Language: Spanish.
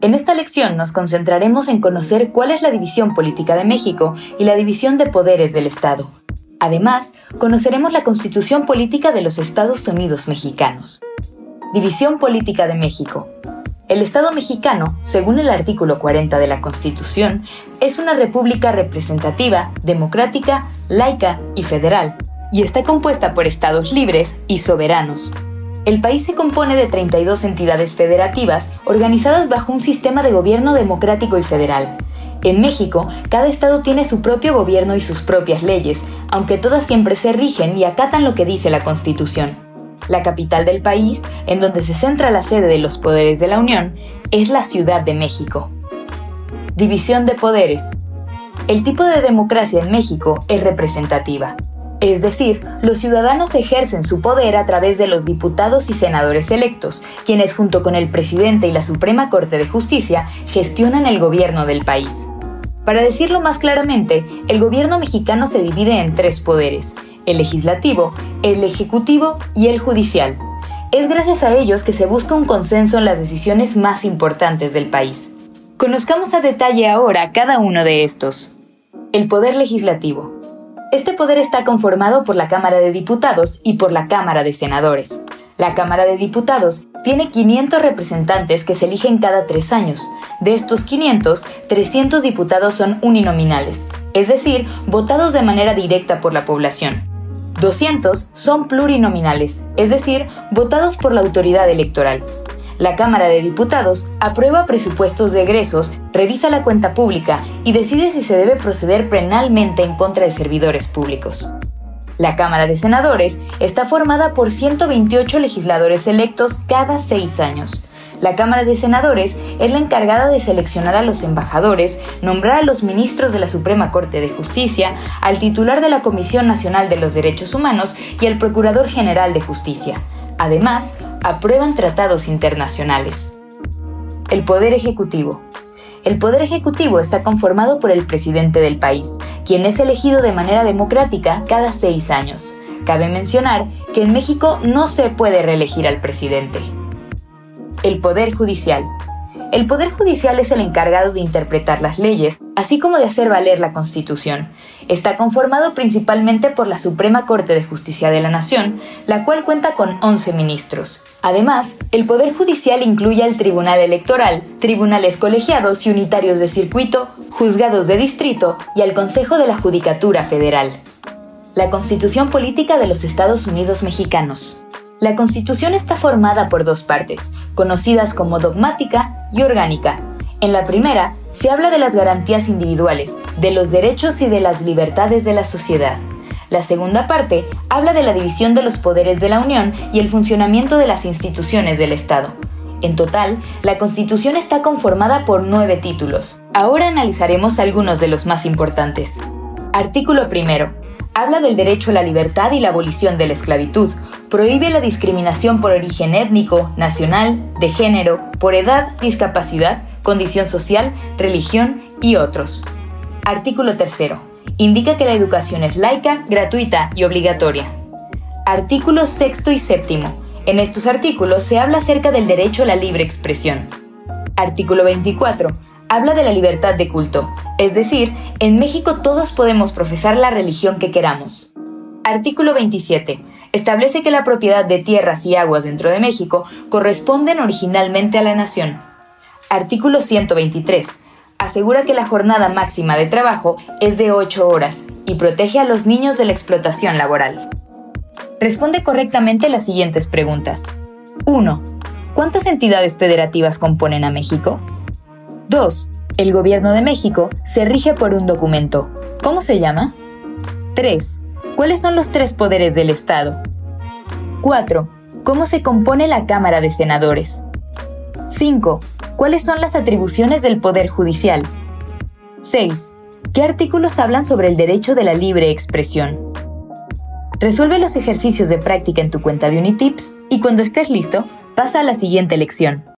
En esta lección nos concentraremos en conocer cuál es la división política de México y la división de poderes del Estado. Además, conoceremos la constitución política de los Estados Unidos mexicanos. División política de México. El Estado mexicano, según el artículo 40 de la Constitución, es una república representativa, democrática, laica y federal, y está compuesta por estados libres y soberanos, el país se compone de 32 entidades federativas organizadas bajo un sistema de gobierno democrático y federal. En México, cada estado tiene su propio gobierno y sus propias leyes, aunque todas siempre se rigen y acatan lo que dice la Constitución. La capital del país, en donde se centra la sede de los poderes de la Unión, es la Ciudad de México. División de poderes. El tipo de democracia en México es representativa. Es decir, los ciudadanos ejercen su poder a través de los diputados y senadores electos, quienes junto con el presidente y la Suprema Corte de Justicia gestionan el gobierno del país. Para decirlo más claramente, el gobierno mexicano se divide en tres poderes, el legislativo, el ejecutivo y el judicial. Es gracias a ellos que se busca un consenso en las decisiones más importantes del país. Conozcamos a detalle ahora cada uno de estos. El poder legislativo. Este poder está conformado por la Cámara de Diputados y por la Cámara de Senadores. La Cámara de Diputados tiene 500 representantes que se eligen cada tres años. De estos 500, 300 diputados son uninominales, es decir, votados de manera directa por la población. 200 son plurinominales, es decir, votados por la autoridad electoral. La Cámara de Diputados aprueba presupuestos de egresos, revisa la cuenta pública y decide si se debe proceder penalmente en contra de servidores públicos. La Cámara de Senadores está formada por 128 legisladores electos cada seis años. La Cámara de Senadores es la encargada de seleccionar a los embajadores, nombrar a los ministros de la Suprema Corte de Justicia, al titular de la Comisión Nacional de los Derechos Humanos y al Procurador General de Justicia. Además, aprueban tratados internacionales. El Poder Ejecutivo. El Poder Ejecutivo está conformado por el presidente del país, quien es elegido de manera democrática cada seis años. Cabe mencionar que en México no se puede reelegir al presidente. El Poder Judicial. El Poder Judicial es el encargado de interpretar las leyes, así como de hacer valer la Constitución. Está conformado principalmente por la Suprema Corte de Justicia de la Nación, la cual cuenta con 11 ministros. Además, el Poder Judicial incluye al Tribunal Electoral, tribunales colegiados y unitarios de circuito, juzgados de distrito y al Consejo de la Judicatura Federal. La Constitución Política de los Estados Unidos Mexicanos. La Constitución está formada por dos partes, conocidas como dogmática y orgánica. En la primera, se habla de las garantías individuales, de los derechos y de las libertades de la sociedad. La segunda parte habla de la división de los poderes de la Unión y el funcionamiento de las instituciones del Estado. En total, la Constitución está conformada por nueve títulos. Ahora analizaremos algunos de los más importantes. Artículo primero habla del derecho a la libertad y la abolición de la esclavitud, prohíbe la discriminación por origen étnico, nacional, de género, por edad, discapacidad, condición social, religión y otros. Artículo 3. Indica que la educación es laica, gratuita y obligatoria. Artículos 6 y 7. En estos artículos se habla acerca del derecho a la libre expresión. Artículo 24 habla de la libertad de culto, es decir, en México todos podemos profesar la religión que queramos. Artículo 27. Establece que la propiedad de tierras y aguas dentro de México corresponden originalmente a la nación. Artículo 123. Asegura que la jornada máxima de trabajo es de 8 horas y protege a los niños de la explotación laboral. Responde correctamente las siguientes preguntas. 1. ¿Cuántas entidades federativas componen a México? 2. El gobierno de México se rige por un documento. ¿Cómo se llama? 3. ¿Cuáles son los tres poderes del Estado? 4. ¿Cómo se compone la Cámara de Senadores? 5. ¿Cuáles son las atribuciones del Poder Judicial? 6. ¿Qué artículos hablan sobre el derecho de la libre expresión? Resuelve los ejercicios de práctica en tu cuenta de Unitips y cuando estés listo, pasa a la siguiente lección.